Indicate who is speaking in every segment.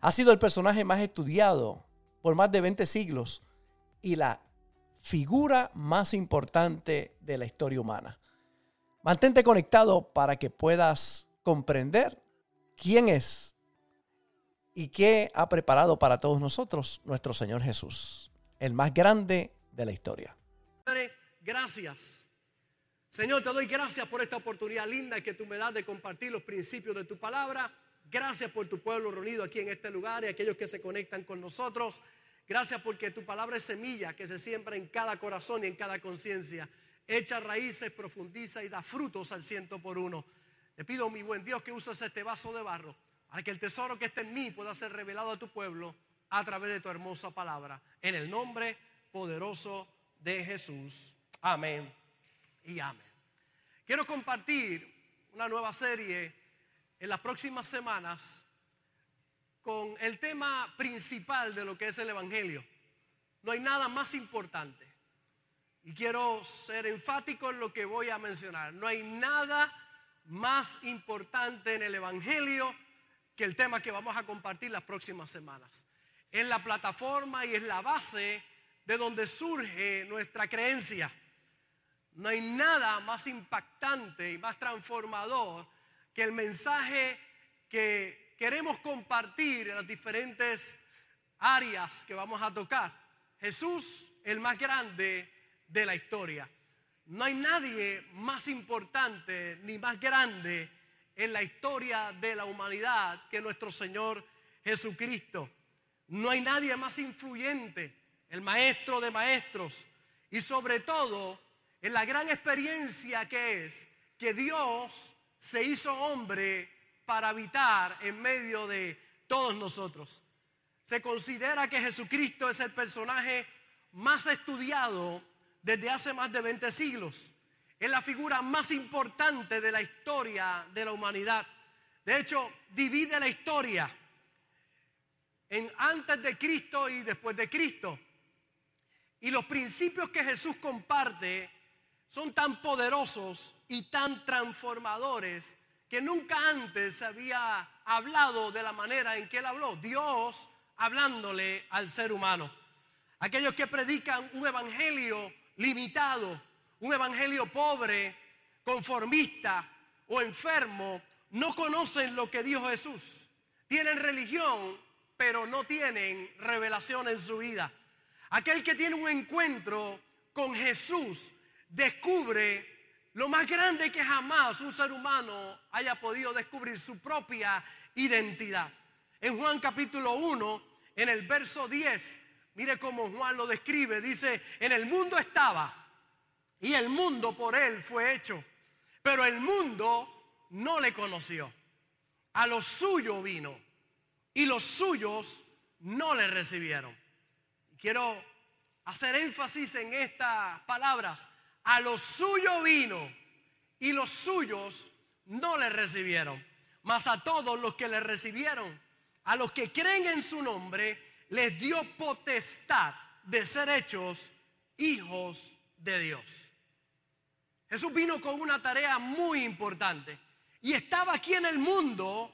Speaker 1: Ha sido el personaje más estudiado por más de 20 siglos y la figura más importante de la historia humana. Mantente conectado para que puedas comprender quién es y qué ha preparado para todos nosotros nuestro Señor Jesús, el más grande de la historia.
Speaker 2: Padre, gracias. Señor, te doy gracias por esta oportunidad linda que tú me das de compartir los principios de tu palabra. Gracias por tu pueblo reunido aquí en este lugar y aquellos que se conectan con nosotros. Gracias porque tu palabra es semilla que se siembra en cada corazón y en cada conciencia. Echa raíces, profundiza y da frutos al ciento por uno. Te pido, mi buen Dios, que uses este vaso de barro para que el tesoro que está en mí pueda ser revelado a tu pueblo a través de tu hermosa palabra. En el nombre poderoso de Jesús. Amén y amén. Quiero compartir una nueva serie en las próximas semanas con el tema principal de lo que es el Evangelio. No hay nada más importante. Y quiero ser enfático en lo que voy a mencionar. No hay nada más importante en el Evangelio que el tema que vamos a compartir las próximas semanas. Es la plataforma y es la base de donde surge nuestra creencia. No hay nada más impactante y más transformador que el mensaje que queremos compartir en las diferentes áreas que vamos a tocar. Jesús, el más grande de la historia. No hay nadie más importante ni más grande en la historia de la humanidad que nuestro Señor Jesucristo. No hay nadie más influyente, el maestro de maestros. Y sobre todo, en la gran experiencia que es que Dios se hizo hombre para habitar en medio de todos nosotros. Se considera que Jesucristo es el personaje más estudiado desde hace más de 20 siglos. Es la figura más importante de la historia de la humanidad. De hecho, divide la historia en antes de Cristo y después de Cristo. Y los principios que Jesús comparte son tan poderosos y tan transformadores que nunca antes se había hablado de la manera en que él habló. Dios hablándole al ser humano. Aquellos que predican un evangelio limitado, un evangelio pobre, conformista o enfermo, no conocen lo que dijo Jesús. Tienen religión, pero no tienen revelación en su vida. Aquel que tiene un encuentro con Jesús descubre lo más grande que jamás un ser humano haya podido descubrir, su propia identidad. En Juan capítulo 1, en el verso 10, mire cómo Juan lo describe, dice, en el mundo estaba y el mundo por él fue hecho, pero el mundo no le conoció. A lo suyo vino y los suyos no le recibieron. Quiero hacer énfasis en estas palabras a los suyos vino y los suyos no le recibieron. Mas a todos los que le recibieron, a los que creen en su nombre, les dio potestad de ser hechos hijos de Dios. Jesús vino con una tarea muy importante y estaba aquí en el mundo,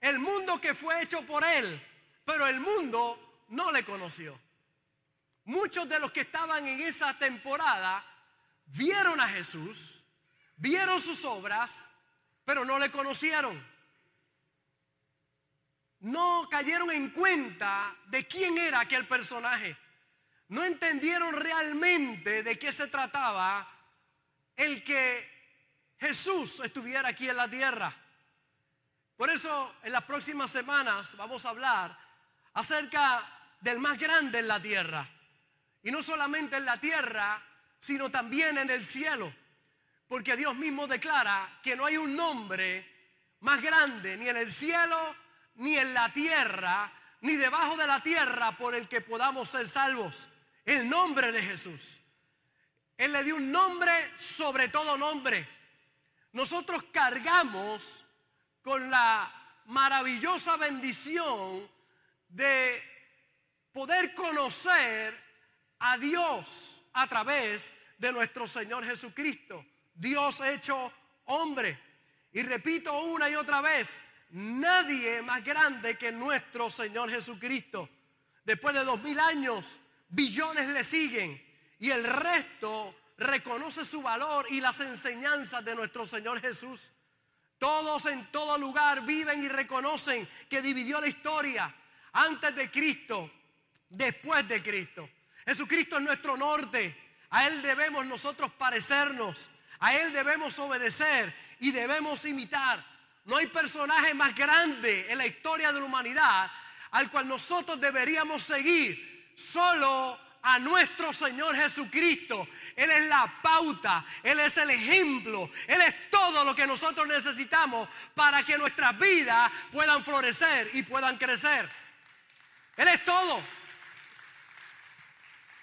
Speaker 2: el mundo que fue hecho por él, pero el mundo no le conoció. Muchos de los que estaban en esa temporada vieron a Jesús, vieron sus obras, pero no le conocieron. No cayeron en cuenta de quién era aquel personaje. No entendieron realmente de qué se trataba el que Jesús estuviera aquí en la tierra. Por eso en las próximas semanas vamos a hablar acerca del más grande en la tierra. Y no solamente en la tierra, sino también en el cielo. Porque Dios mismo declara que no hay un nombre más grande ni en el cielo, ni en la tierra, ni debajo de la tierra por el que podamos ser salvos. El nombre de Jesús. Él le dio un nombre sobre todo nombre. Nosotros cargamos con la maravillosa bendición de poder conocer a Dios a través de nuestro Señor Jesucristo. Dios hecho hombre. Y repito una y otra vez, nadie más grande que nuestro Señor Jesucristo. Después de dos mil años, billones le siguen y el resto reconoce su valor y las enseñanzas de nuestro Señor Jesús. Todos en todo lugar viven y reconocen que dividió la historia antes de Cristo, después de Cristo. Jesucristo es nuestro norte. A Él debemos nosotros parecernos. A Él debemos obedecer y debemos imitar. No hay personaje más grande en la historia de la humanidad al cual nosotros deberíamos seguir. Solo a nuestro Señor Jesucristo. Él es la pauta, Él es el ejemplo, Él es todo lo que nosotros necesitamos para que nuestras vidas puedan florecer y puedan crecer. Él es todo.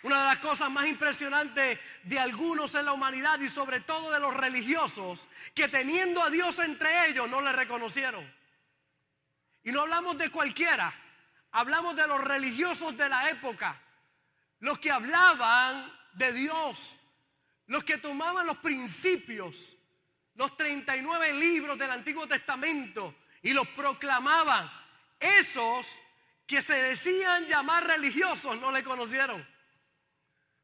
Speaker 2: Una de las cosas más impresionantes de algunos en la humanidad y sobre todo de los religiosos, que teniendo a Dios entre ellos no le reconocieron. Y no hablamos de cualquiera, hablamos de los religiosos de la época, los que hablaban de Dios, los que tomaban los principios, los 39 libros del Antiguo Testamento y los proclamaban. Esos que se decían llamar religiosos no le conocieron.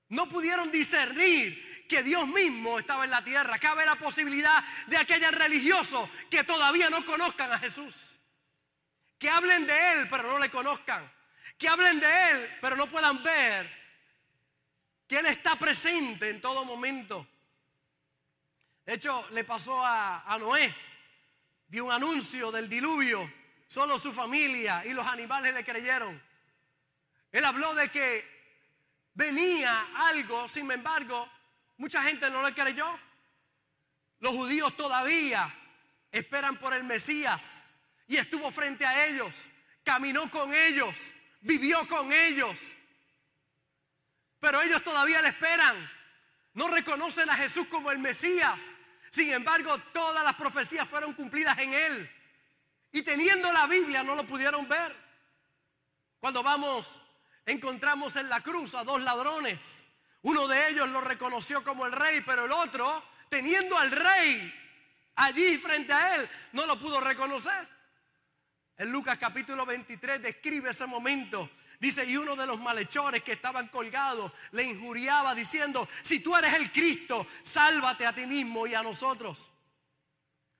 Speaker 2: No pudieron discernir que Dios mismo estaba en la tierra. Cabe la posibilidad de aquellos religiosos que todavía no conozcan a Jesús. Que hablen de Él, pero no le conozcan. Que hablen de Él, pero no puedan ver que Él está presente en todo momento. De hecho, le pasó a, a Noé. Dio un anuncio del diluvio. Solo su familia y los animales le creyeron. Él habló de que venía algo, sin embargo, mucha gente no le creyó. Los judíos todavía esperan por el Mesías y estuvo frente a ellos, caminó con ellos, vivió con ellos. Pero ellos todavía le esperan. No reconocen a Jesús como el Mesías. Sin embargo, todas las profecías fueron cumplidas en él. Y teniendo la Biblia no lo pudieron ver. Cuando vamos encontramos en la cruz a dos ladrones. Uno de ellos lo reconoció como el rey, pero el otro, teniendo al rey allí frente a él, no lo pudo reconocer. En Lucas capítulo 23 describe ese momento. Dice, y uno de los malhechores que estaban colgados le injuriaba diciendo, si tú eres el Cristo, sálvate a ti mismo y a nosotros.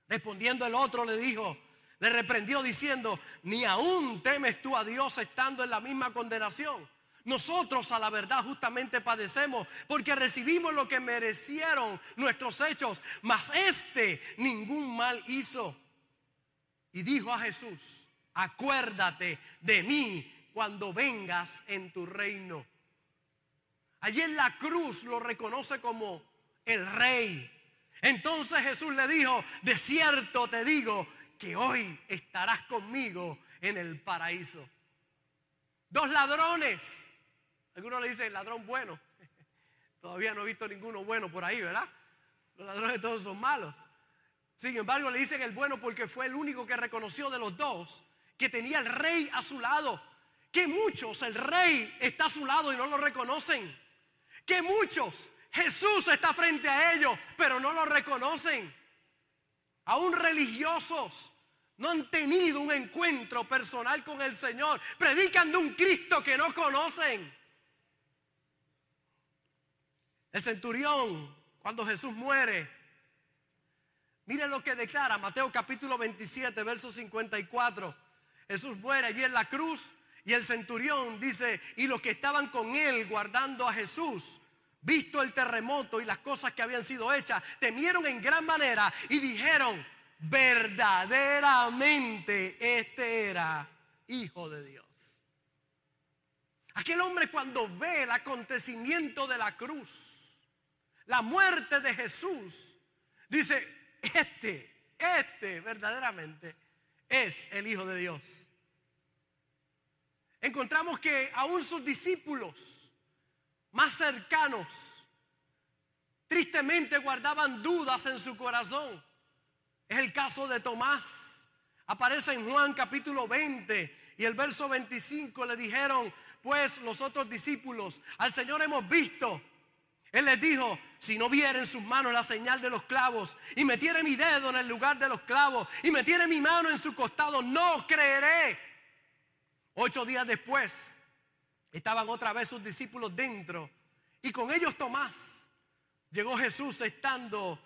Speaker 2: Respondiendo el otro le dijo, le reprendió diciendo, ni aún temes tú a Dios estando en la misma condenación. Nosotros a la verdad justamente padecemos porque recibimos lo que merecieron nuestros hechos, mas este ningún mal hizo. Y dijo a Jesús, acuérdate de mí cuando vengas en tu reino. Allí en la cruz lo reconoce como el rey. Entonces Jesús le dijo, de cierto te digo que hoy estarás conmigo en el paraíso. Dos ladrones. Algunos le dicen ladrón bueno. Todavía no he visto ninguno bueno por ahí, ¿verdad? Los ladrones todos son malos. Sin embargo, le dicen el bueno porque fue el único que reconoció de los dos que tenía el rey a su lado. Que muchos el rey está a su lado y no lo reconocen. Que muchos Jesús está frente a ellos, pero no lo reconocen aún religiosos, no han tenido un encuentro personal con el Señor. Predican de un Cristo que no conocen. El centurión, cuando Jesús muere, miren lo que declara Mateo capítulo 27, verso 54. Jesús muere allí en la cruz y el centurión dice, y los que estaban con él guardando a Jesús visto el terremoto y las cosas que habían sido hechas, temieron en gran manera y dijeron, verdaderamente este era hijo de Dios. Aquel hombre cuando ve el acontecimiento de la cruz, la muerte de Jesús, dice, este, este verdaderamente es el Hijo de Dios. encontramos que aún sus discípulos más cercanos tristemente guardaban dudas en su corazón. Es el caso de Tomás. Aparece en Juan capítulo 20 y el verso 25 le dijeron, pues los otros discípulos, al Señor hemos visto. Él les dijo, si no viera en sus manos la señal de los clavos y metiere mi dedo en el lugar de los clavos y metiere mi mano en su costado, no creeré. Ocho días después estaban otra vez sus discípulos dentro y con ellos Tomás. Llegó Jesús estando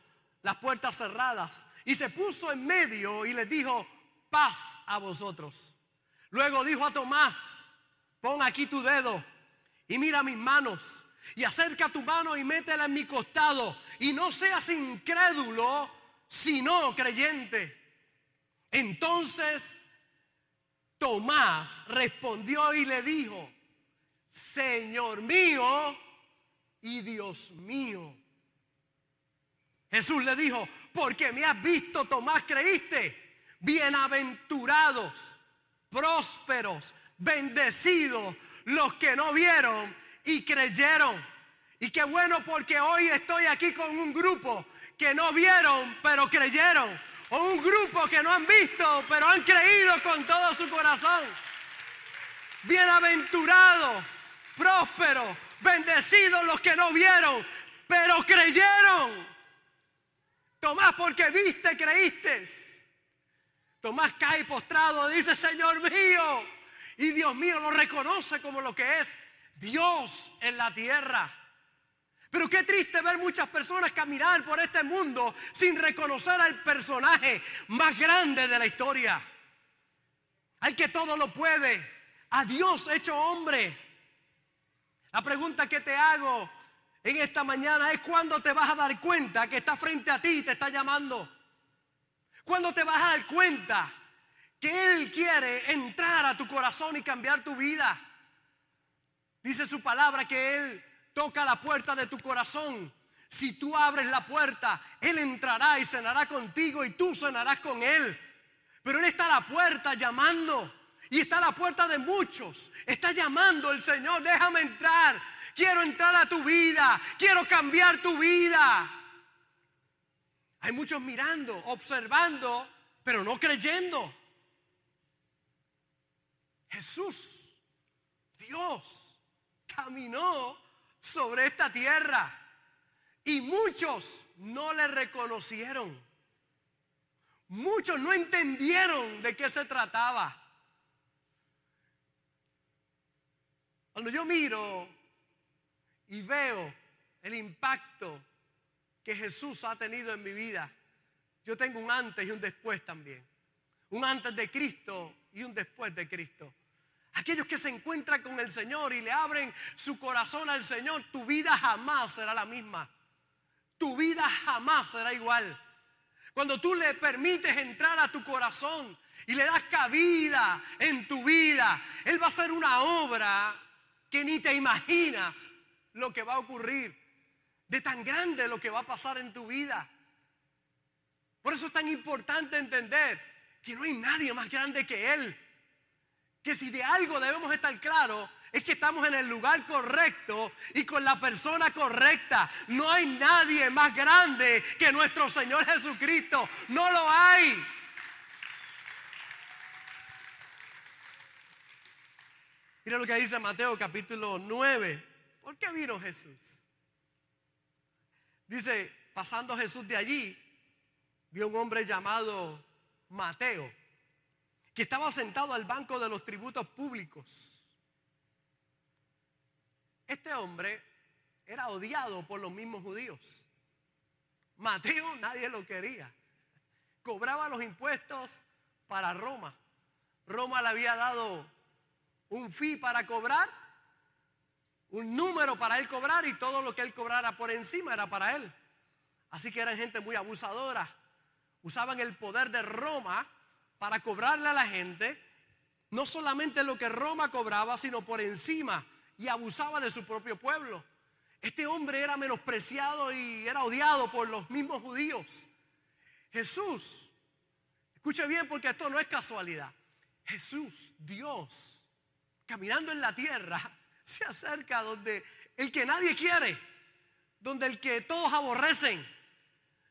Speaker 2: las puertas cerradas y se puso en medio y les dijo, paz a vosotros. Luego dijo a Tomás, pon aquí tu dedo y mira mis manos y acerca tu mano y métela en mi costado y no seas incrédulo, sino creyente. Entonces Tomás respondió y le dijo, Señor mío y Dios mío. Jesús le dijo, porque me has visto, Tomás, creíste. Bienaventurados, prósperos, bendecidos los que no vieron y creyeron. Y qué bueno porque hoy estoy aquí con un grupo que no vieron pero creyeron. O un grupo que no han visto pero han creído con todo su corazón. Bienaventurados, prósperos, bendecidos los que no vieron pero creyeron. Tomás, porque viste, creíste. Tomás cae postrado, dice, Señor mío. Y Dios mío lo reconoce como lo que es Dios en la tierra. Pero qué triste ver muchas personas caminar por este mundo sin reconocer al personaje más grande de la historia. Al que todo lo puede. A Dios hecho hombre. La pregunta que te hago en esta mañana es cuando te vas a dar cuenta que está frente a ti y te está llamando. Cuando te vas a dar cuenta que Él quiere entrar a tu corazón y cambiar tu vida. Dice su palabra que Él toca la puerta de tu corazón. Si tú abres la puerta, Él entrará y cenará contigo y tú cenarás con Él. Pero Él está a la puerta llamando. Y está a la puerta de muchos. Está llamando el Señor, déjame entrar. Quiero entrar a tu vida. Quiero cambiar tu vida. Hay muchos mirando, observando, pero no creyendo. Jesús, Dios, caminó sobre esta tierra y muchos no le reconocieron. Muchos no entendieron de qué se trataba. Cuando yo miro y veo el impacto que Jesús ha tenido en mi vida, yo tengo un antes y un después también. Un antes de Cristo y un después de Cristo. Aquellos que se encuentran con el Señor y le abren su corazón al Señor, tu vida jamás será la misma. Tu vida jamás será igual. Cuando tú le permites entrar a tu corazón y le das cabida en tu vida, Él va a hacer una obra que ni te imaginas lo que va a ocurrir, de tan grande lo que va a pasar en tu vida. Por eso es tan importante entender que no hay nadie más grande que Él. Que si de algo debemos estar claros es que estamos en el lugar correcto y con la persona correcta. No hay nadie más grande que nuestro Señor Jesucristo. No lo hay. Mira lo que dice Mateo capítulo 9. ¿Por qué vino Jesús? Dice, pasando Jesús de allí, vio un hombre llamado Mateo, que estaba sentado al banco de los tributos públicos. Este hombre era odiado por los mismos judíos. Mateo nadie lo quería. Cobraba los impuestos para Roma. Roma le había dado un fee para cobrar un número para él cobrar y todo lo que él cobrara por encima era para él. Así que eran gente muy abusadora. Usaban el poder de Roma para cobrarle a la gente no solamente lo que Roma cobraba, sino por encima y abusaba de su propio pueblo. Este hombre era menospreciado y era odiado por los mismos judíos. Jesús, escuche bien porque esto no es casualidad. Jesús, Dios, caminando en la tierra, se acerca donde el que nadie quiere, donde el que todos aborrecen,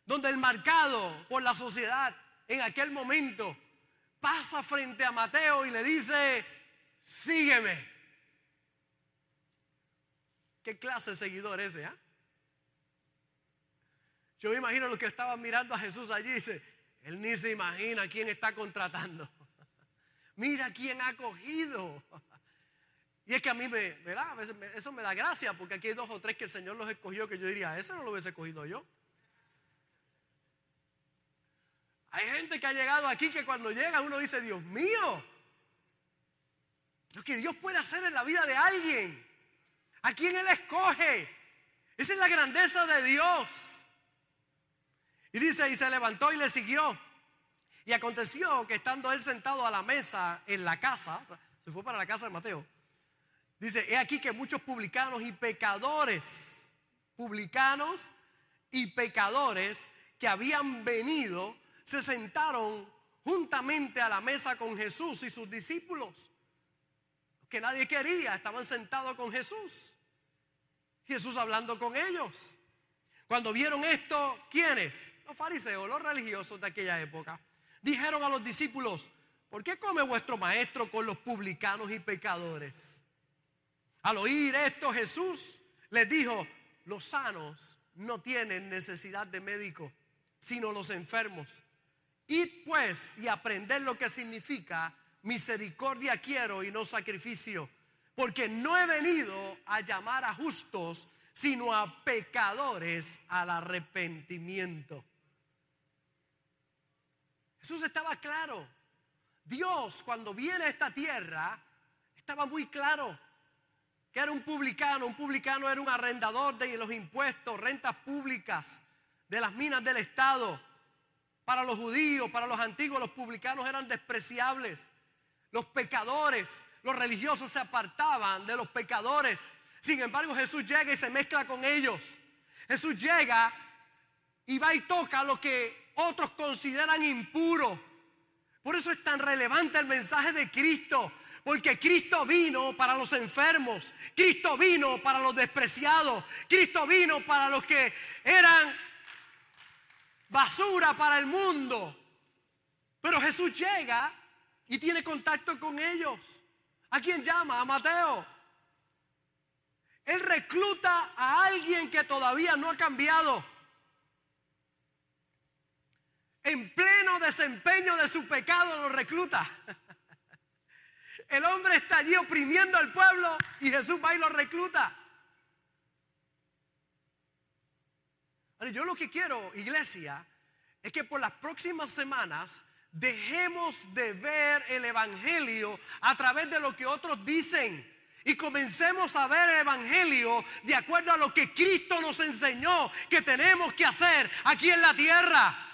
Speaker 2: donde el marcado por la sociedad en aquel momento pasa frente a Mateo y le dice, sígueme. ¿Qué clase de seguidor ese? ¿eh? Yo me imagino los que estaban mirando a Jesús allí dice, él ni se imagina quién está contratando. Mira quién ha cogido. Y es que a mí me, ¿verdad? eso me da gracia porque aquí hay dos o tres que el Señor los escogió que yo diría, ese no lo hubiese cogido yo. Hay gente que ha llegado aquí que cuando llega uno dice, Dios mío, lo que Dios puede hacer en la vida de alguien, a quien Él escoge. Esa es la grandeza de Dios. Y dice, y se levantó y le siguió. Y aconteció que estando él sentado a la mesa en la casa, se fue para la casa de Mateo, dice, he aquí que muchos publicanos y pecadores, publicanos y pecadores que habían venido se sentaron juntamente a la mesa con Jesús y sus discípulos. Que nadie quería, estaban sentados con Jesús. Jesús hablando con ellos. Cuando vieron esto, ¿quiénes? Los fariseos, los religiosos de aquella época. Dijeron a los discípulos, ¿por qué come vuestro maestro con los publicanos y pecadores? Al oír esto, Jesús les dijo, los sanos no tienen necesidad de médico, sino los enfermos. Id pues y aprender lo que significa misericordia quiero y no sacrificio, porque no he venido a llamar a justos, sino a pecadores al arrepentimiento. Jesús estaba claro. Dios cuando viene a esta tierra estaba muy claro que era un publicano. Un publicano era un arrendador de los impuestos, rentas públicas de las minas del Estado para los judíos, para los antiguos, los publicanos eran despreciables. Los pecadores, los religiosos se apartaban de los pecadores. Sin embargo, Jesús llega y se mezcla con ellos. Jesús llega y va y toca lo que otros consideran impuro. Por eso es tan relevante el mensaje de Cristo. Porque Cristo vino para los enfermos, Cristo vino para los despreciados, Cristo vino para los que eran basura para el mundo. Pero Jesús llega y tiene contacto con ellos. ¿A quién llama? A Mateo. Él recluta a alguien que todavía no ha cambiado. En pleno desempeño de su pecado lo recluta. El hombre está allí oprimiendo al pueblo y Jesús va y lo recluta. yo lo que quiero, iglesia, es que por las próximas semanas dejemos de ver el Evangelio a través de lo que otros dicen. Y comencemos a ver el Evangelio de acuerdo a lo que Cristo nos enseñó que tenemos que hacer aquí en la tierra.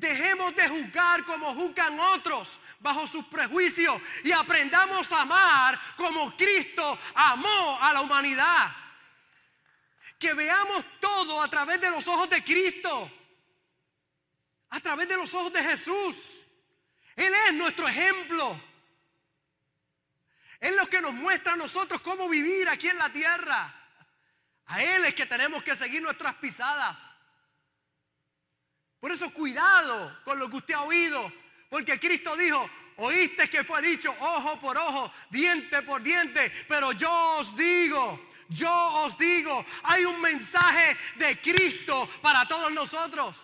Speaker 2: Dejemos de juzgar como juzgan otros bajo sus prejuicios y aprendamos a amar como Cristo amó a la humanidad que veamos todo a través de los ojos de Cristo, a través de los ojos de Jesús. Él es nuestro ejemplo. Él es lo que nos muestra a nosotros cómo vivir aquí en la tierra. A Él es que tenemos que seguir nuestras pisadas. Por eso cuidado con lo que usted ha oído, porque Cristo dijo, oíste que fue dicho ojo por ojo, diente por diente, pero yo os digo, yo os digo, hay un mensaje de Cristo para todos nosotros.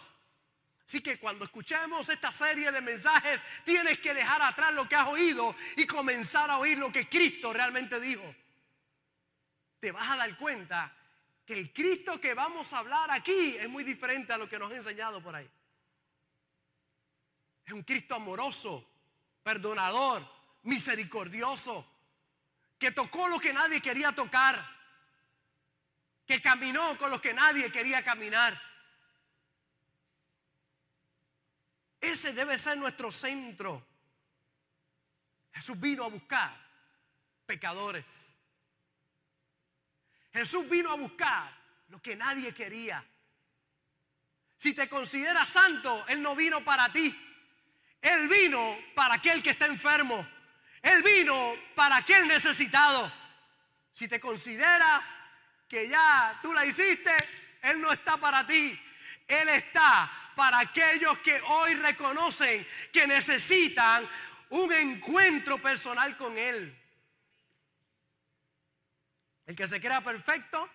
Speaker 2: Así que cuando escuchemos esta serie de mensajes, tienes que dejar atrás lo que has oído y comenzar a oír lo que Cristo realmente dijo. Te vas a dar cuenta que el Cristo que vamos a hablar aquí es muy diferente a lo que nos ha enseñado por ahí. Es un Cristo amoroso, perdonador, misericordioso, que tocó lo que nadie quería tocar que caminó con los que nadie quería caminar. Ese debe ser nuestro centro. Jesús vino a buscar pecadores. Jesús vino a buscar lo que nadie quería. Si te consideras santo, Él no vino para ti. Él vino para aquel que está enfermo. Él vino para aquel necesitado. Si te consideras que ya tú la hiciste, Él no está para ti. Él está para aquellos que hoy reconocen que necesitan un encuentro personal con Él. El que se crea perfecto,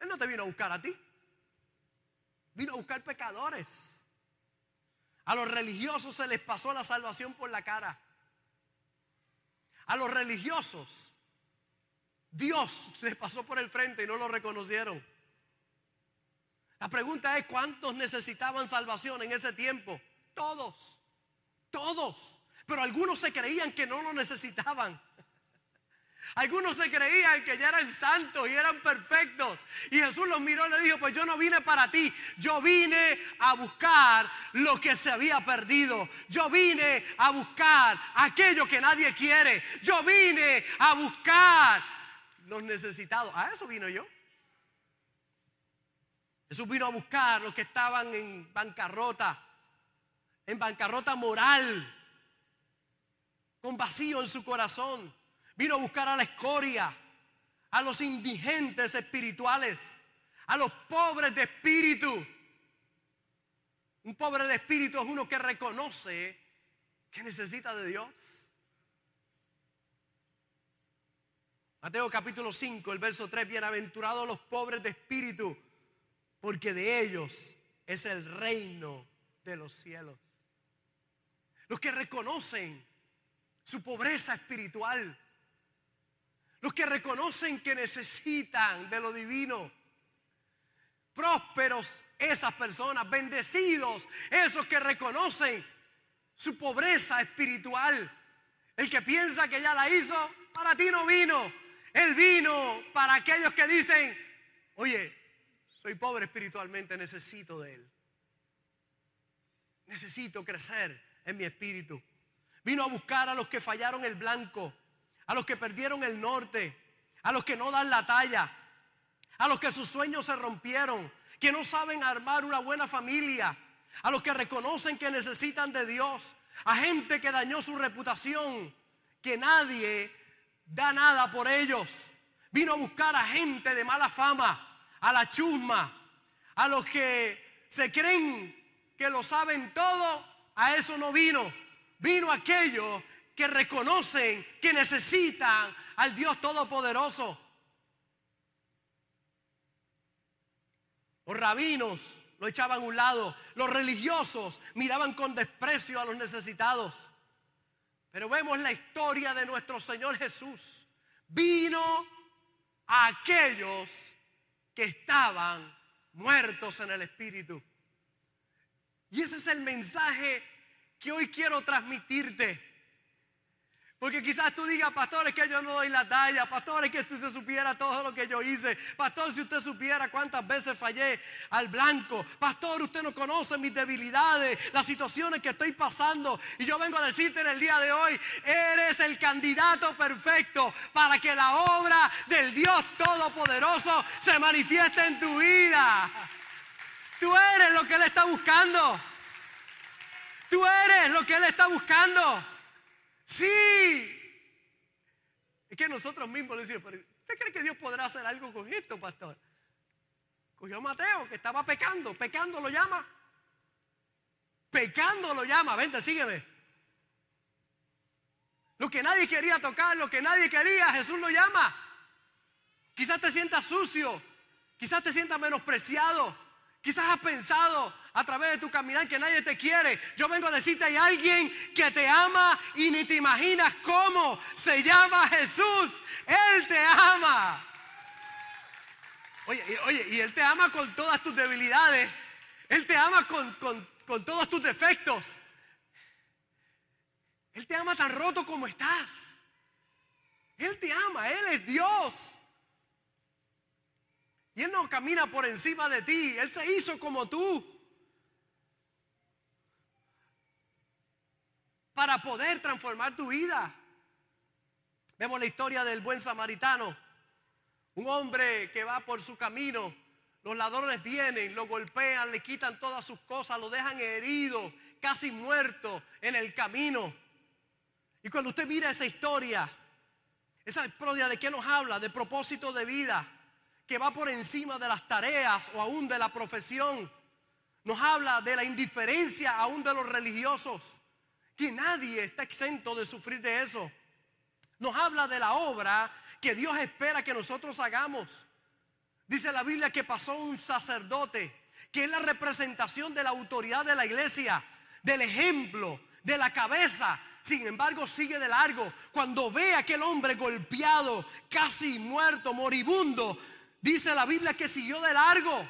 Speaker 2: Él no te vino a buscar a ti. Vino a buscar pecadores. A los religiosos se les pasó la salvación por la cara. A los religiosos Dios les pasó por el frente y no lo reconocieron. La pregunta es, ¿cuántos necesitaban salvación en ese tiempo? Todos, todos. Pero algunos se creían que no lo necesitaban. Algunos se creían que ya eran santos y eran perfectos. Y Jesús los miró y le dijo, pues yo no vine para ti, yo vine a buscar lo que se había perdido. Yo vine a buscar aquello que nadie quiere. Yo vine a buscar los necesitados. A eso vino yo. Jesús vino a buscar los que estaban en bancarrota, en bancarrota moral, con vacío en su corazón. Vino a buscar a la escoria, a los indigentes espirituales, a los pobres de espíritu. Un pobre de espíritu es uno que reconoce que necesita de Dios. Mateo capítulo 5, el verso 3, bienaventurados los pobres de espíritu, porque de ellos es el reino de los cielos. Los que reconocen su pobreza espiritual, los que reconocen que necesitan de lo divino. Prósperos esas personas, bendecidos esos que reconocen su pobreza espiritual. El que piensa que ya la hizo, para ti no vino. Él vino para aquellos que dicen, oye, soy pobre espiritualmente, necesito de Él. Necesito crecer en mi espíritu. Vino a buscar a los que fallaron el blanco a los que perdieron el norte, a los que no dan la talla, a los que sus sueños se rompieron, que no saben armar una buena familia, a los que reconocen que necesitan de Dios, a gente que dañó su reputación, que nadie da nada por ellos. Vino a buscar a gente de mala fama, a la chusma, a los que se creen que lo saben todo, a eso no vino. Vino aquello que reconocen que necesitan al Dios Todopoderoso. Los rabinos lo echaban a un lado, los religiosos miraban con desprecio a los necesitados. Pero vemos la historia de nuestro Señor Jesús. Vino a aquellos que estaban muertos en el Espíritu. Y ese es el mensaje que hoy quiero transmitirte. Porque quizás tú digas, pastor, es que yo no doy la talla. Pastor, es que usted supiera todo lo que yo hice. Pastor, si usted supiera cuántas veces fallé al blanco. Pastor, usted no conoce mis debilidades, las situaciones que estoy pasando. Y yo vengo a decirte en el día de hoy, eres el candidato perfecto para que la obra del Dios Todopoderoso se manifieste en tu vida. Tú eres lo que Él está buscando. Tú eres lo que Él está buscando. Sí. Es que nosotros mismos le decimos, ¿usted cree que Dios podrá hacer algo con esto, pastor? Cogió a Mateo, que estaba pecando. Pecando lo llama. Pecando lo llama. Vente, sígueme. Lo que nadie quería tocar, lo que nadie quería, Jesús lo llama. Quizás te sientas sucio. Quizás te sientas menospreciado. Quizás has pensado a través de tu caminar que nadie te quiere. Yo vengo a decirte, hay alguien que te ama y ni te imaginas cómo. Se llama Jesús. Él te ama. Oye, oye, y Él te ama con todas tus debilidades. Él te ama con, con todos tus defectos. Él te ama tan roto como estás. Él te ama, Él es Dios. Y Él no camina por encima de ti. Él se hizo como tú. Para poder transformar tu vida. Vemos la historia del buen samaritano. Un hombre que va por su camino. Los ladrones vienen, lo golpean, le quitan todas sus cosas, lo dejan herido, casi muerto en el camino. Y cuando usted mira esa historia, esa historia de qué nos habla, de propósito de vida, que va por encima de las tareas o aún de la profesión, nos habla de la indiferencia aún de los religiosos, que nadie está exento de sufrir de eso. Nos habla de la obra que Dios espera que nosotros hagamos. Dice la Biblia que pasó un sacerdote, que es la representación de la autoridad de la iglesia, del ejemplo, de la cabeza. Sin embargo, sigue de largo. Cuando ve a aquel hombre golpeado, casi muerto, moribundo, dice la Biblia que siguió de largo.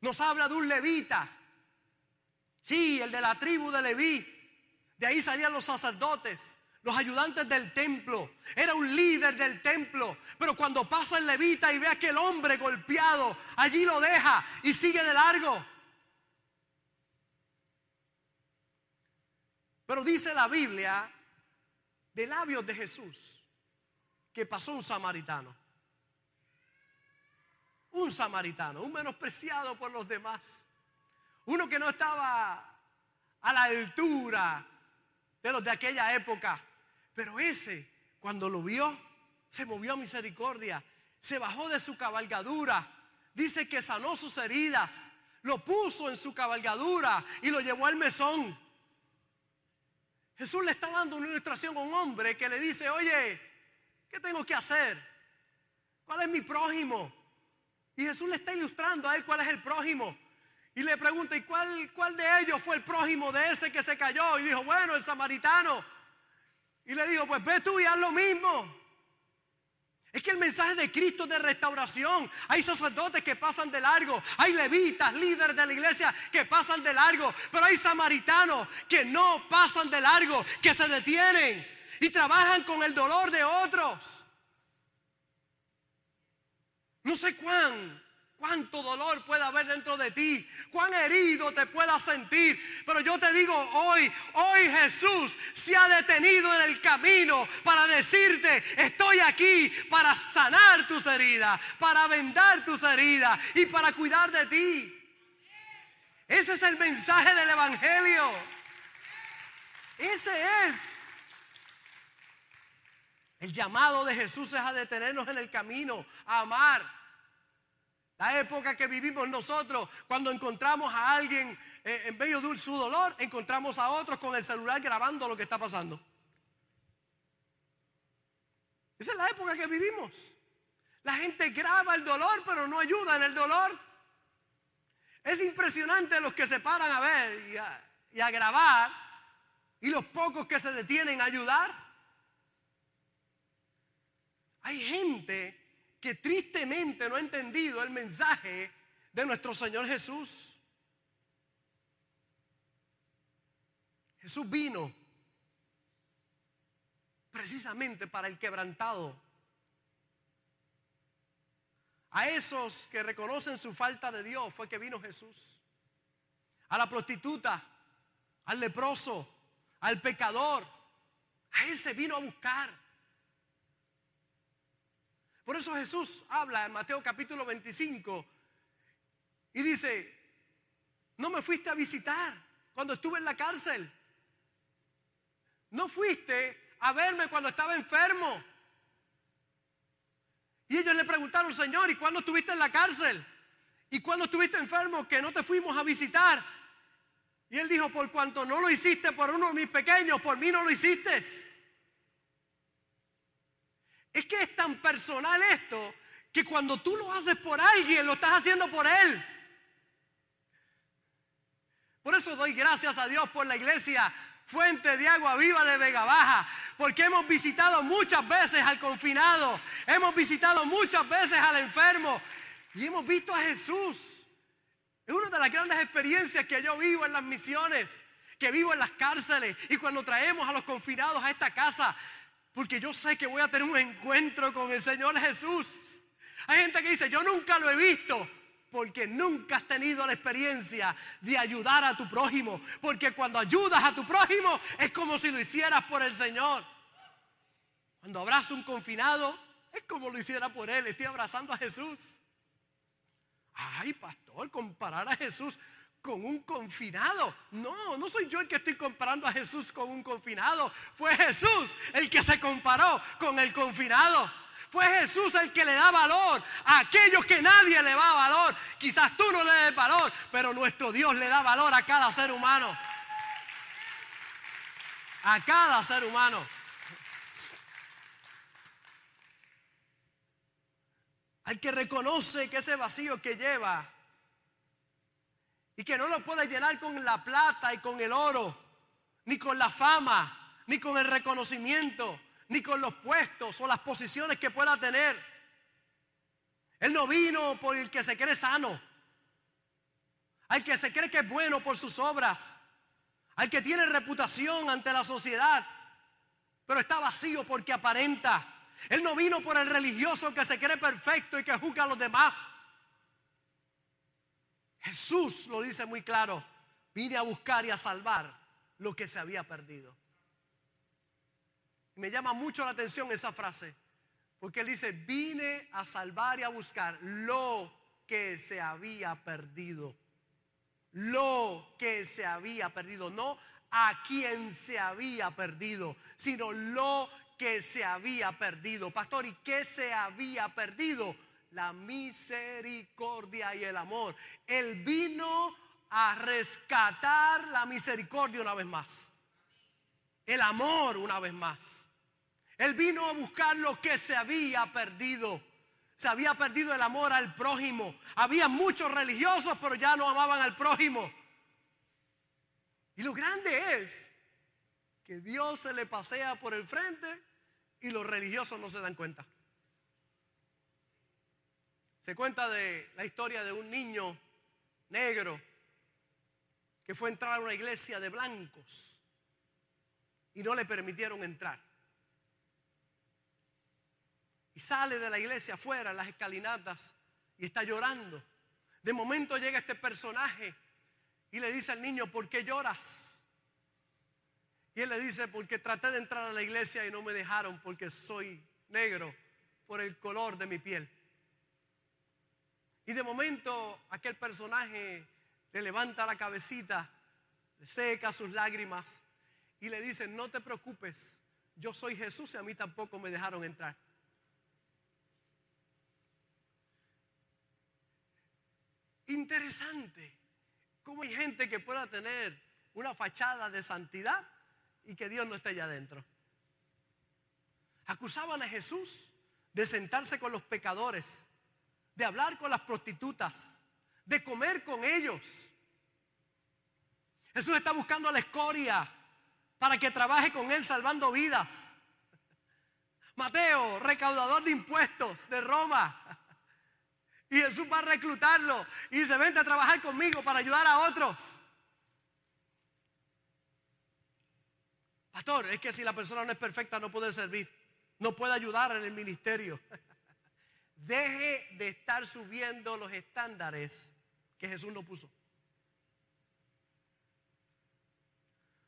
Speaker 2: Nos habla de un levita. Sí, el de la tribu de Leví. De ahí salían los sacerdotes, los ayudantes del templo. Era un líder del templo. Pero cuando pasa el levita y ve a aquel hombre golpeado, allí lo deja y sigue de largo. Pero dice la Biblia, de labios de Jesús, que pasó un samaritano un samaritano, un menospreciado por los demás, uno que no estaba a la altura de los de aquella época, pero ese cuando lo vio se movió a misericordia, se bajó de su cabalgadura, dice que sanó sus heridas, lo puso en su cabalgadura y lo llevó al mesón. Jesús le está dando una ilustración a un hombre que le dice, oye, ¿qué tengo que hacer? ¿Cuál es mi prójimo? Y Jesús le está ilustrando a él cuál es el prójimo. Y le pregunta, ¿y cuál, cuál de ellos fue el prójimo de ese que se cayó? Y dijo, bueno, el samaritano. Y le dijo, pues ve tú y haz lo mismo. Es que el mensaje de Cristo es de restauración. Hay sacerdotes que pasan de largo. Hay levitas, líderes de la iglesia que pasan de largo. Pero hay samaritanos que no pasan de largo, que se detienen y trabajan con el dolor de otros. No sé cuán, cuánto dolor puede haber dentro de ti, cuán herido te puedas sentir. Pero yo te digo hoy, hoy Jesús se ha detenido en el camino para decirte, estoy aquí para sanar tus heridas, para vendar tus heridas y para cuidar de ti. Ese es el mensaje del Evangelio. Ese es. El llamado de Jesús es a detenernos en el camino, a amar, la época que vivimos nosotros, cuando encontramos a alguien eh, en medio de su dolor, encontramos a otros con el celular grabando lo que está pasando. Esa es la época que vivimos. La gente graba el dolor, pero no ayuda en el dolor. Es impresionante los que se paran a ver y a, y a grabar y los pocos que se detienen a ayudar. Hay gente que tristemente no ha entendido el mensaje de nuestro Señor Jesús. Jesús vino precisamente para el quebrantado. A esos que reconocen su falta de Dios fue que vino Jesús. A la prostituta, al leproso, al pecador. A ese vino a buscar. Por eso Jesús habla en Mateo capítulo 25 y dice, no me fuiste a visitar cuando estuve en la cárcel. No fuiste a verme cuando estaba enfermo. Y ellos le preguntaron, Señor, ¿y cuándo estuviste en la cárcel? ¿Y cuándo estuviste enfermo que no te fuimos a visitar? Y él dijo, por cuanto no lo hiciste por uno de mis pequeños, por mí no lo hiciste. Es que es tan personal esto que cuando tú lo haces por alguien, lo estás haciendo por él. Por eso doy gracias a Dios por la iglesia Fuente de Agua Viva de Vega Baja, porque hemos visitado muchas veces al confinado, hemos visitado muchas veces al enfermo y hemos visto a Jesús. Es una de las grandes experiencias que yo vivo en las misiones, que vivo en las cárceles y cuando traemos a los confinados a esta casa, porque yo sé que voy a tener un encuentro con el Señor Jesús. Hay gente que dice, yo nunca lo he visto, porque nunca has tenido la experiencia de ayudar a tu prójimo. Porque cuando ayudas a tu prójimo es como si lo hicieras por el Señor. Cuando abrazo un confinado es como lo hiciera por él. Estoy abrazando a Jesús. Ay, pastor, comparar a Jesús con un confinado. No, no soy yo el que estoy comparando a Jesús con un confinado. Fue Jesús el que se comparó con el confinado. Fue Jesús el que le da valor a aquellos que nadie le da valor. Quizás tú no le des valor, pero nuestro Dios le da valor a cada ser humano. A cada ser humano. Al que reconoce que ese vacío que lleva y que no lo puede llenar con la plata y con el oro, ni con la fama, ni con el reconocimiento, ni con los puestos o las posiciones que pueda tener. Él no vino por el que se cree sano, al que se cree que es bueno por sus obras, al que tiene reputación ante la sociedad, pero está vacío porque aparenta. Él no vino por el religioso que se cree perfecto y que juzga a los demás. Jesús lo dice muy claro, vine a buscar y a salvar lo que se había perdido. Me llama mucho la atención esa frase, porque él dice, vine a salvar y a buscar lo que se había perdido. Lo que se había perdido, no a quien se había perdido, sino lo que se había perdido. Pastor, ¿y qué se había perdido? La misericordia y el amor. Él vino a rescatar la misericordia una vez más. El amor una vez más. Él vino a buscar lo que se había perdido. Se había perdido el amor al prójimo. Había muchos religiosos, pero ya no amaban al prójimo. Y lo grande es que Dios se le pasea por el frente y los religiosos no se dan cuenta. Se cuenta de la historia de un niño negro que fue a entrar a una iglesia de blancos y no le permitieron entrar. Y sale de la iglesia afuera, en las escalinatas, y está llorando. De momento llega este personaje y le dice al niño, ¿por qué lloras? Y él le dice, porque traté de entrar a la iglesia y no me dejaron porque soy negro por el color de mi piel. Y de momento aquel personaje le levanta la cabecita, le seca sus lágrimas y le dice, no te preocupes, yo soy Jesús y a mí tampoco me dejaron entrar. Interesante cómo hay gente que pueda tener una fachada de santidad y que Dios no esté allá adentro. Acusaban a Jesús de sentarse con los pecadores de hablar con las prostitutas, de comer con ellos. Jesús está buscando a la escoria para que trabaje con él salvando vidas. Mateo, recaudador de impuestos de Roma. Y Jesús va a reclutarlo y dice, vente a trabajar conmigo para ayudar a otros. Pastor, es que si la persona no es perfecta no puede servir, no puede ayudar en el ministerio. Deje de estar subiendo los estándares que Jesús no puso.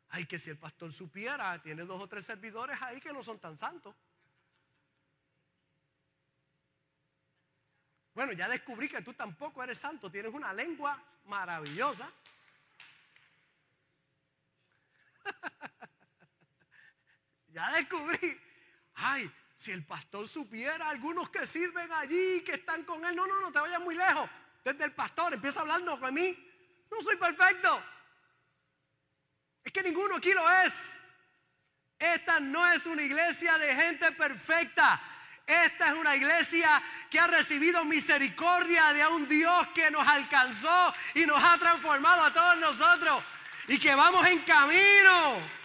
Speaker 2: Ay, que si el pastor supiera, tiene dos o tres servidores ahí que no son tan santos. Bueno, ya descubrí que tú tampoco eres santo, tienes una lengua maravillosa. ya descubrí. Ay, si el pastor supiera, algunos que sirven allí, que están con él, no, no, no te vayas muy lejos. Desde el pastor empieza hablando con mí. No soy perfecto. Es que ninguno aquí lo es. Esta no es una iglesia de gente perfecta. Esta es una iglesia que ha recibido misericordia de un Dios que nos alcanzó y nos ha transformado a todos nosotros. Y que vamos en camino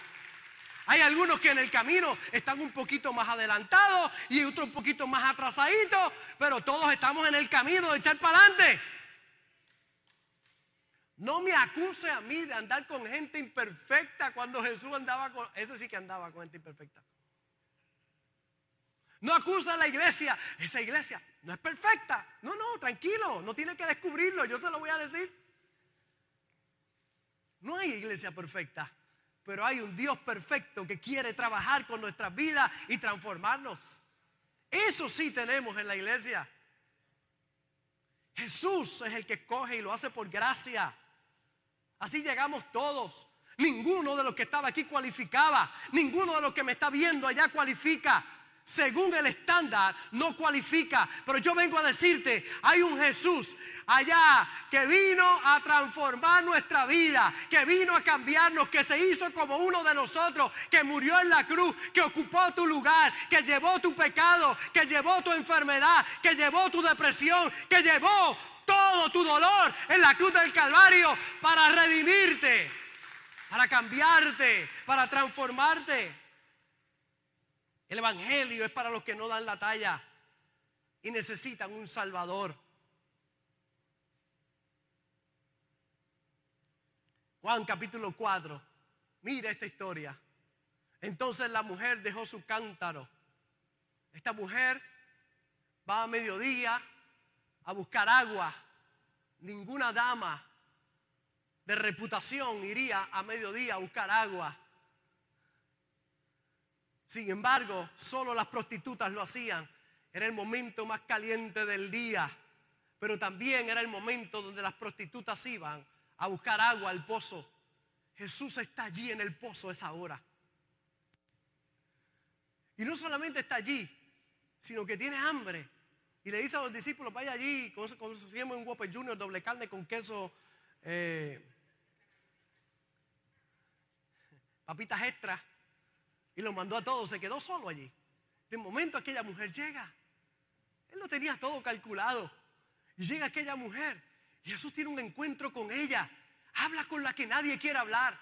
Speaker 2: hay algunos que en el camino están un poquito más adelantados y otros un poquito más atrasaditos, pero todos estamos en el camino de echar para adelante. No me acuse a mí de andar con gente imperfecta cuando Jesús andaba con... Ese sí que andaba con gente imperfecta. No acusa a la iglesia. Esa iglesia no es perfecta. No, no, tranquilo. No tiene que descubrirlo. Yo se lo voy a decir. No hay iglesia perfecta pero hay un Dios perfecto que quiere trabajar con nuestras vidas y transformarnos. Eso sí tenemos en la iglesia. Jesús es el que coge y lo hace por gracia. Así llegamos todos. Ninguno de los que estaba aquí cualificaba. Ninguno de los que me está viendo allá cualifica según el estándar no cualifica. Pero yo vengo a decirte, hay un Jesús allá que vino a transformar nuestra vida, que vino a cambiarnos, que se hizo como uno de nosotros, que murió en la cruz, que ocupó tu lugar, que llevó tu pecado, que llevó tu enfermedad, que llevó tu depresión, que llevó todo tu dolor en la cruz del Calvario para redimirte, para cambiarte, para transformarte. El Evangelio es para los que no dan la talla y necesitan un Salvador. Juan capítulo 4. Mira esta historia. Entonces la mujer dejó su cántaro. Esta mujer va a mediodía a buscar agua. Ninguna dama de reputación iría a mediodía a buscar agua. Sin embargo, solo las prostitutas lo hacían. Era el momento más caliente del día, pero también era el momento donde las prostitutas iban a buscar agua al pozo. Jesús está allí en el pozo esa hora. Y no solamente está allí, sino que tiene hambre. Y le dice a los discípulos, vaya allí, consumimos un Whopper Junior, doble carne con queso, eh, papitas extras y lo mandó a todos, se quedó solo allí. De momento aquella mujer llega. Él lo tenía todo calculado. Y llega aquella mujer. Y Jesús tiene un encuentro con ella. Habla con la que nadie quiere hablar.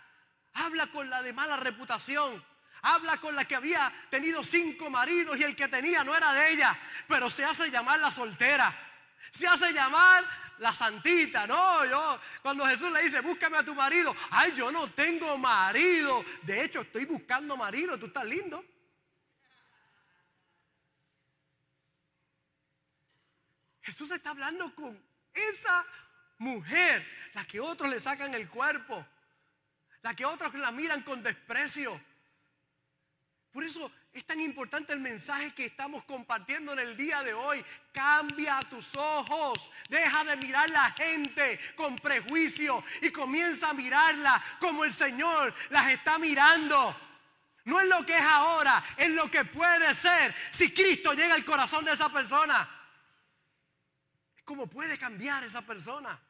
Speaker 2: Habla con la de mala reputación. Habla con la que había tenido cinco maridos y el que tenía no era de ella. Pero se hace llamar la soltera. Se hace llamar la santita. No, yo, cuando Jesús le dice, búscame a tu marido. Ay, yo no tengo marido. De hecho, estoy buscando marido. Tú estás lindo. Jesús está hablando con esa mujer, la que otros le sacan el cuerpo, la que otros la miran con desprecio. Por eso es tan importante el mensaje que estamos compartiendo en el día de hoy. Cambia tus ojos. Deja de mirar la gente con prejuicio y comienza a mirarla como el Señor las está mirando. No es lo que es ahora, es lo que puede ser si Cristo llega al corazón de esa persona. ¿Cómo puede cambiar esa persona?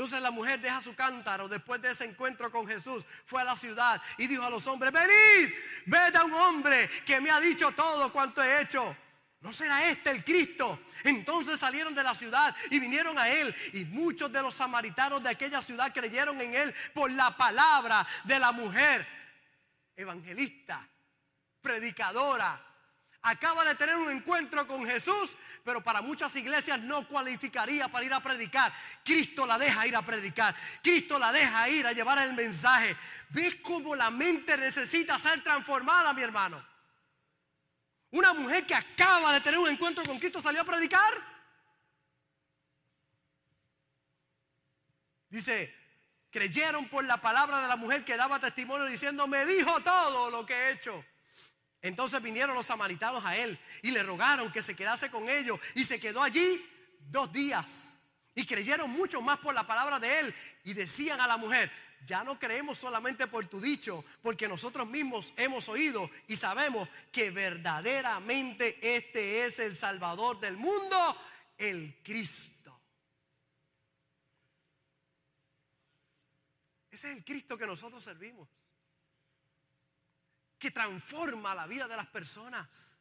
Speaker 2: Entonces la mujer deja su cántaro después de ese encuentro con Jesús. Fue a la ciudad y dijo a los hombres, venid, ved a un hombre que me ha dicho todo cuanto he hecho. ¿No será este el Cristo? Entonces salieron de la ciudad y vinieron a él. Y muchos de los samaritanos de aquella ciudad creyeron en él por la palabra de la mujer evangelista, predicadora, acaba de tener un encuentro con Jesús, pero para muchas iglesias no cualificaría para ir a predicar. Cristo la deja ir a predicar. Cristo la deja ir a llevar el mensaje. ¿Ves cómo la mente necesita ser transformada, mi hermano? Una mujer que acaba de tener un encuentro con Cristo salió a predicar. Dice, creyeron por la palabra de la mujer que daba testimonio diciendo, me dijo todo lo que he hecho. Entonces vinieron los samaritanos a él y le rogaron que se quedase con ellos y se quedó allí dos días. Y creyeron mucho más por la palabra de él y decían a la mujer, ya no creemos solamente por tu dicho, porque nosotros mismos hemos oído y sabemos que verdaderamente este es el Salvador del mundo, el Cristo. Ese es el Cristo que nosotros servimos que transforma la vida de las personas,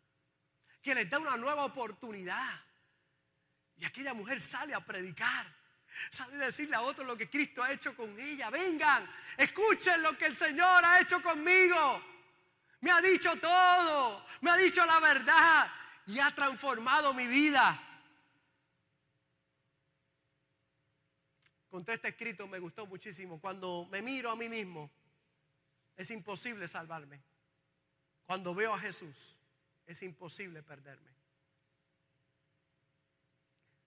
Speaker 2: que les da una nueva oportunidad. Y aquella mujer sale a predicar, sale a decirle a otros lo que Cristo ha hecho con ella. Vengan, escuchen lo que el Señor ha hecho conmigo. Me ha dicho todo, me ha dicho la verdad y ha transformado mi vida. Con este escrito me gustó muchísimo. Cuando me miro a mí mismo, es imposible salvarme. Cuando veo a Jesús, es imposible perderme.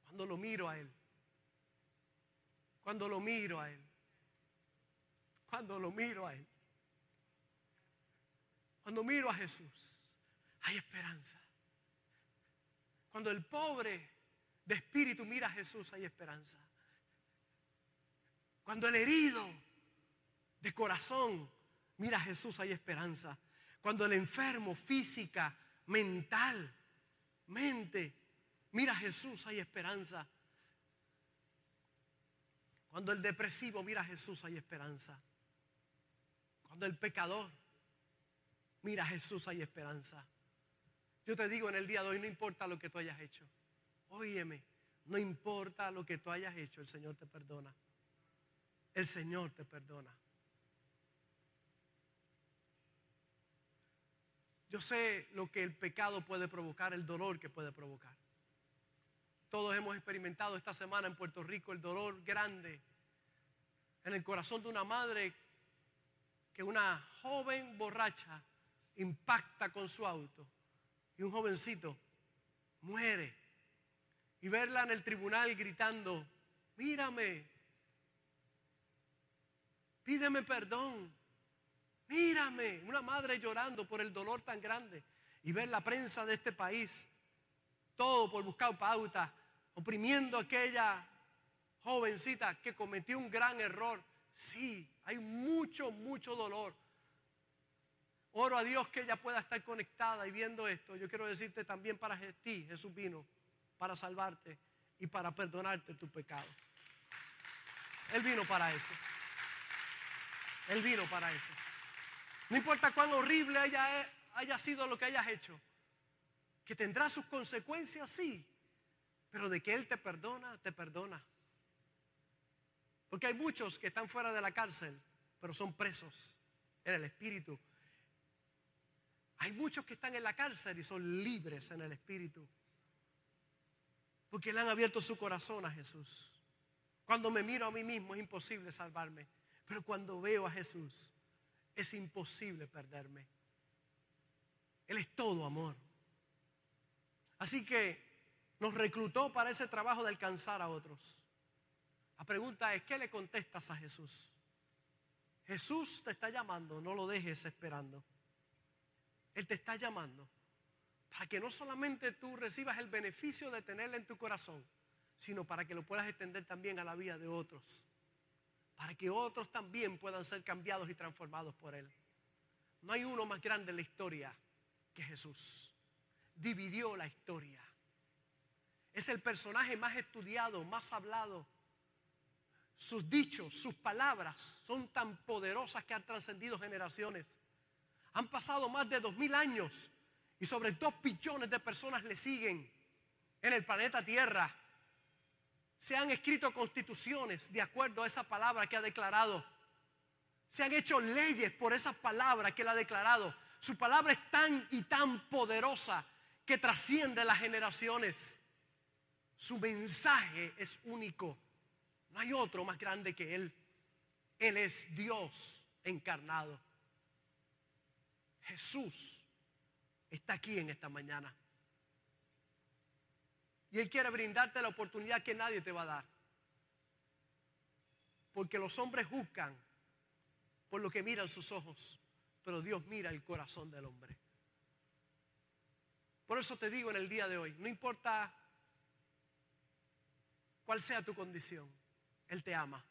Speaker 2: Cuando lo miro a Él. Cuando lo miro a Él. Cuando lo miro a Él. Cuando miro a Jesús, hay esperanza. Cuando el pobre de espíritu mira a Jesús, hay esperanza. Cuando el herido de corazón mira a Jesús hay esperanza. Cuando el enfermo física, mental, mente, mira a Jesús hay esperanza. Cuando el depresivo mira a Jesús hay esperanza. Cuando el pecador mira a Jesús hay esperanza. Yo te digo en el día de hoy, no importa lo que tú hayas hecho. Óyeme, no importa lo que tú hayas hecho, el Señor te perdona. El Señor te perdona. Yo sé lo que el pecado puede provocar, el dolor que puede provocar. Todos hemos experimentado esta semana en Puerto Rico el dolor grande en el corazón de una madre que una joven borracha impacta con su auto y un jovencito muere. Y verla en el tribunal gritando, mírame, pídeme perdón, mírame, una madre llorando por el dolor tan grande. Y ver la prensa de este país, todo por buscar pauta, oprimiendo a aquella jovencita que cometió un gran error. Sí, hay mucho, mucho dolor. Oro a Dios que ella pueda estar conectada y viendo esto. Yo quiero decirte también para ti, Jesús vino para salvarte y para perdonarte tu pecado. Él vino para eso. Él vino para eso. No importa cuán horrible haya, haya sido lo que hayas hecho, que tendrá sus consecuencias, sí, pero de que Él te perdona, te perdona. Porque hay muchos que están fuera de la cárcel, pero son presos en el espíritu. Hay muchos que están en la cárcel y son libres en el espíritu. Porque le han abierto su corazón a Jesús. Cuando me miro a mí mismo es imposible salvarme. Pero cuando veo a Jesús es imposible perderme. Él es todo amor. Así que nos reclutó para ese trabajo de alcanzar a otros. La pregunta es, ¿qué le contestas a Jesús? Jesús te está llamando, no lo dejes esperando. Él te está llamando para que no solamente tú recibas el beneficio de tenerle en tu corazón, sino para que lo puedas extender también a la vida de otros. Para que otros también puedan ser cambiados y transformados por Él. No hay uno más grande en la historia que Jesús. Dividió la historia. Es el personaje más estudiado, más hablado. Sus dichos, sus palabras son tan poderosas que han trascendido generaciones. Han pasado más de dos mil años y sobre dos billones de personas le siguen en el planeta Tierra. Se han escrito constituciones de acuerdo a esa palabra que ha declarado. Se han hecho leyes por esa palabra que él ha declarado. Su palabra es tan y tan poderosa que trasciende las generaciones. Su mensaje es único. No hay otro más grande que Él. Él es Dios encarnado. Jesús está aquí en esta mañana. Y Él quiere brindarte la oportunidad que nadie te va a dar. Porque los hombres juzgan por lo que miran sus ojos, pero Dios mira el corazón del hombre. Por eso te digo en el día de hoy, no importa cual sea tu condición, Él te ama.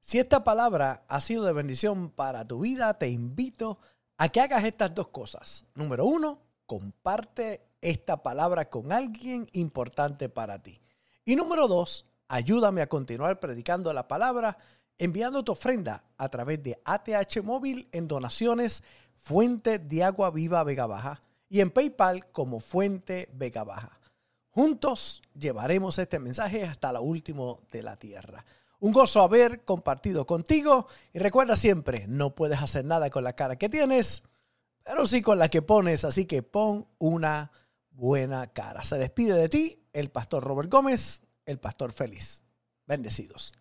Speaker 1: Si esta palabra ha sido de bendición para tu vida, te invito a que hagas estas dos cosas. Número uno, comparte esta palabra con alguien importante para ti. Y número dos, ayúdame a continuar predicando la palabra enviando tu ofrenda a través de ATH Móvil en donaciones Fuente de Agua Viva Vega Baja y en PayPal como Fuente Vega Baja. Juntos llevaremos este mensaje hasta lo último de la tierra. Un gozo haber compartido contigo y recuerda siempre, no puedes hacer nada con la cara que tienes, pero sí con la que pones, así que pon una buena cara. Se despide de ti el pastor Robert Gómez, el pastor feliz. Bendecidos.